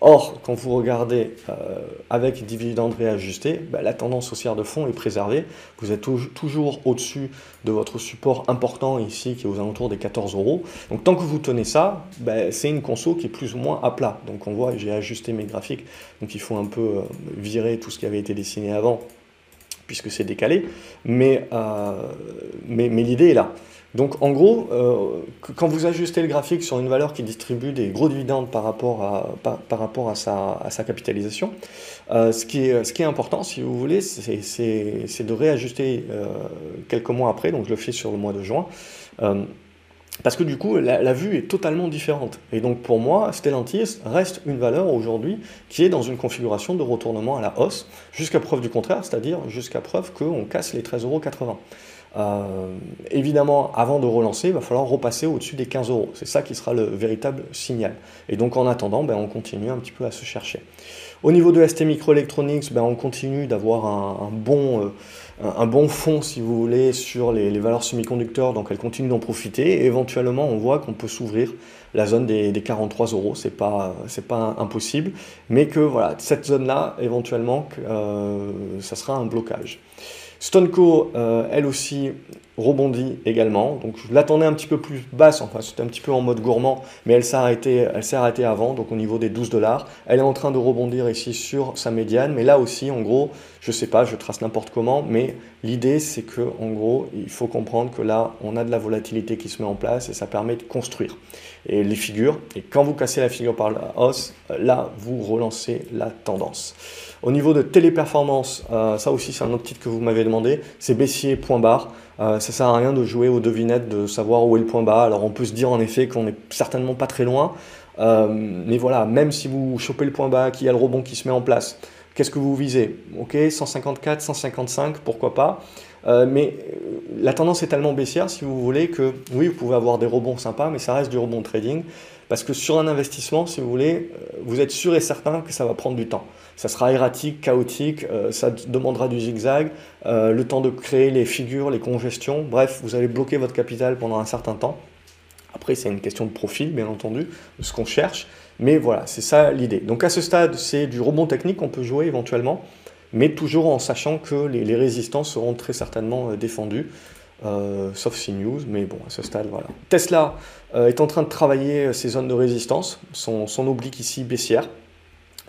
Or, quand vous regardez euh, avec dividendes réajustés, bah, la tendance haussière de fond est préservée. Vous êtes toujours au-dessus de votre support important ici, qui est aux alentours des 14 euros. Donc, tant que vous tenez ça, bah, c'est une conso qui est plus ou moins à plat. Donc, on voit, j'ai ajusté mes graphiques. Donc, il faut un peu euh, virer tout ce qui avait été dessiné avant, puisque c'est décalé. Mais, euh, l'idée est là. Donc en gros, euh, quand vous ajustez le graphique sur une valeur qui distribue des gros dividendes par rapport à, sa, capitalisation, euh, ce, qui est, important, si vous voulez, c'est de réajuster euh, quelques mois après, donc je le fais sur le mois de juin, parce que du coup, la, la, vue est totalement différente. Et donc pour moi, Stellantis reste une valeur aujourd'hui qui est dans une configuration de retournement à la hausse, jusqu'à preuve du contraire, c'est-à-dire jusqu'à preuve qu'on casse les 13,80 euros. Euh, évidemment, avant de relancer, il va falloir repasser au-dessus des 15 euros. C'est ça qui sera le véritable signal. Et donc en attendant, ben, on continue un petit peu à se chercher. Au niveau de ST Microelectronics, ben, on continue d'avoir un, bon, euh, un, bon fond, si vous voulez, sur les, valeurs semi-conducteurs, donc elle continue d'en profiter. Et éventuellement, on voit qu'on peut s'ouvrir la zone des, 43 euros, c'est pas, pas impossible, mais que voilà, cette zone-là, éventuellement, euh, ça sera un blocage. Stoneco, euh, elle aussi, rebondit également. Donc je l'attendais un petit peu plus basse, enfin c'était un petit peu en mode gourmand, mais elle s'est arrêtée, arrêtée avant, donc au niveau des 12 dollars. Elle est en train de rebondir ici sur sa médiane, mais là aussi, en gros, je sais pas, je trace n'importe comment, mais l'idée c'est que, en gros, il faut comprendre que là, on a de la volatilité qui se met en place et ça permet de construire. Et les figures, et quand vous cassez la figure par la hausse, là, vous relancez la tendance. Au niveau de téléperformance, euh, ça aussi c'est un autre titre que vous m'avez demandé, c'est baissier point. Euh, ça sert à rien de jouer aux devinettes, de savoir où est le point bas. Alors on peut se dire en effet qu'on n'est certainement pas très loin, euh, mais voilà, même si vous chopez le point bas, qu'il y a le rebond qui se met en place, qu'est-ce que vous visez? Ok, 154, 155, pourquoi pas euh, mais la tendance est tellement baissière, si vous voulez, que oui, vous pouvez avoir des rebonds sympas, mais ça reste du rebond trading. Parce que sur un investissement, si vous voulez, vous êtes sûr et certain que ça va prendre du temps ça sera erratique, chaotique, euh, ça demandera du zigzag, euh, le temps de créer les figures, les congestions, bref, vous allez bloquer votre capital pendant un certain temps. Après, c'est une question de profil, bien entendu, de ce qu'on cherche, mais voilà, c'est ça l'idée. Donc à ce stade, c'est du rebond technique qu'on peut jouer éventuellement, mais toujours en sachant que les, résistances seront très certainement euh, défendues. sauf si news, mais bon, à ce stade, voilà. Tesla est en train de travailler ses zones de résistance, son, son oblique ici baissière,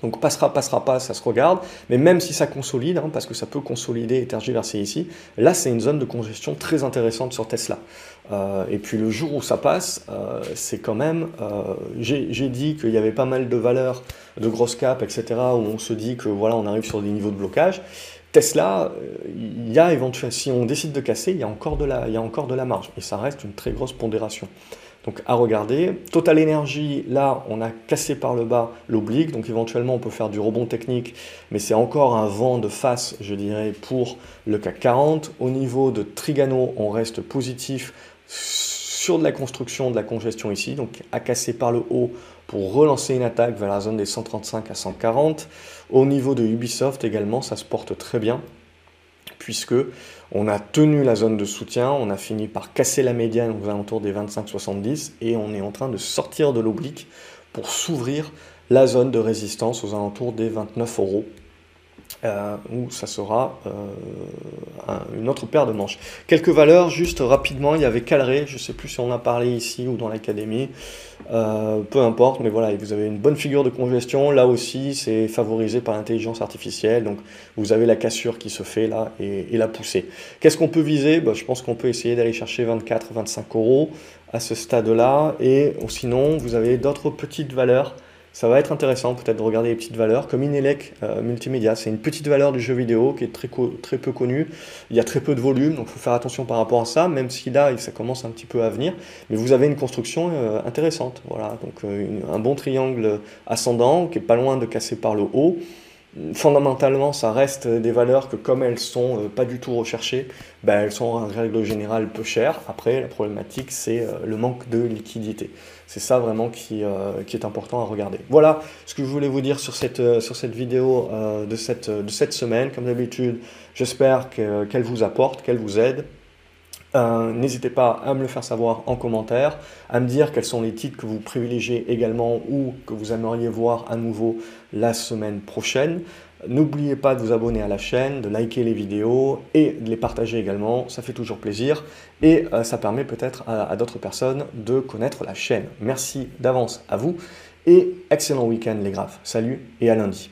donc passera, passera pas, ça se regarde. Mais même si ça consolide, hein, parce que ça peut consolider et tergiverser ici, là c'est une zone de congestion très intéressante sur Tesla. Euh, et puis le jour où ça passe, euh, c'est quand même, euh, j'ai dit qu'il y avait pas mal de valeurs de grosses cap, etc., où on se dit que voilà, on arrive sur des niveaux de blocage. Tesla, il y a éventuellement, si on décide de casser, il y, a encore de la, il y a encore de la marge. Et ça reste une très grosse pondération. Donc à regarder. Total Energy, là, on a cassé par le bas l'oblique, donc éventuellement on peut faire du rebond technique, mais c'est encore un vent de face, je dirais, pour le CAC 40. Au niveau de Trigano, on reste positif sur de la construction, de la congestion ici, donc à casser par le haut pour relancer une attaque vers la zone des 135 à 140. Au niveau de Ubisoft également, ça se porte très bien puisque on a tenu la zone de soutien, on a fini par casser la médiane aux alentours des 25-70 et on est en train de sortir de l'oblique pour s'ouvrir la zone de résistance aux alentours des 29 euros. Euh, ça sera euh, une autre paire de manches. Quelques valeurs, juste rapidement, il y avait Calré, je ne sais plus si on a parlé ici ou dans l'académie, euh, peu importe, mais voilà, vous avez une bonne figure de congestion, là aussi c'est favorisé par l'intelligence artificielle, donc vous avez la cassure qui se fait là et, la poussée. Qu'est-ce qu'on peut viser? Bah, Je pense qu'on peut essayer d'aller chercher 24-25 euros à ce stade-là, et sinon vous avez d'autres petites valeurs ça va être intéressant peut-être de regarder les petites valeurs, comme Inelec euh, Multimédia, c'est une petite valeur du jeu vidéo qui est très, très peu connue, il y a très peu de volume, donc il faut faire attention par rapport à ça, même si là ça commence un petit peu à venir, mais vous avez une construction euh, intéressante, voilà, donc euh, un bon triangle ascendant qui est pas loin de casser par le haut, fondamentalement, ça reste des valeurs que comme elles sont pas du tout recherchées, ben, elles sont en règle générale peu chères. Après, la problématique, c'est le manque de liquidité. C'est ça vraiment qui, euh, qui, est important à regarder. Voilà ce que je voulais vous dire sur cette, euh, sur vidéo euh, de cette semaine. Comme d'habitude, j'espère qu'elle vous apporte, qu'elle vous aide. N'hésitez pas à me le faire savoir en commentaire, à me dire quels sont les titres que vous privilégiez également ou que vous aimeriez voir à nouveau la semaine prochaine. N'oubliez pas de vous abonner à la chaîne, de liker les vidéos et de les partager également, ça fait toujours plaisir et euh, ça permet peut-être à, d'autres personnes de connaître la chaîne. Merci d'avance à vous et excellent week-end les graphes. Salut et à lundi.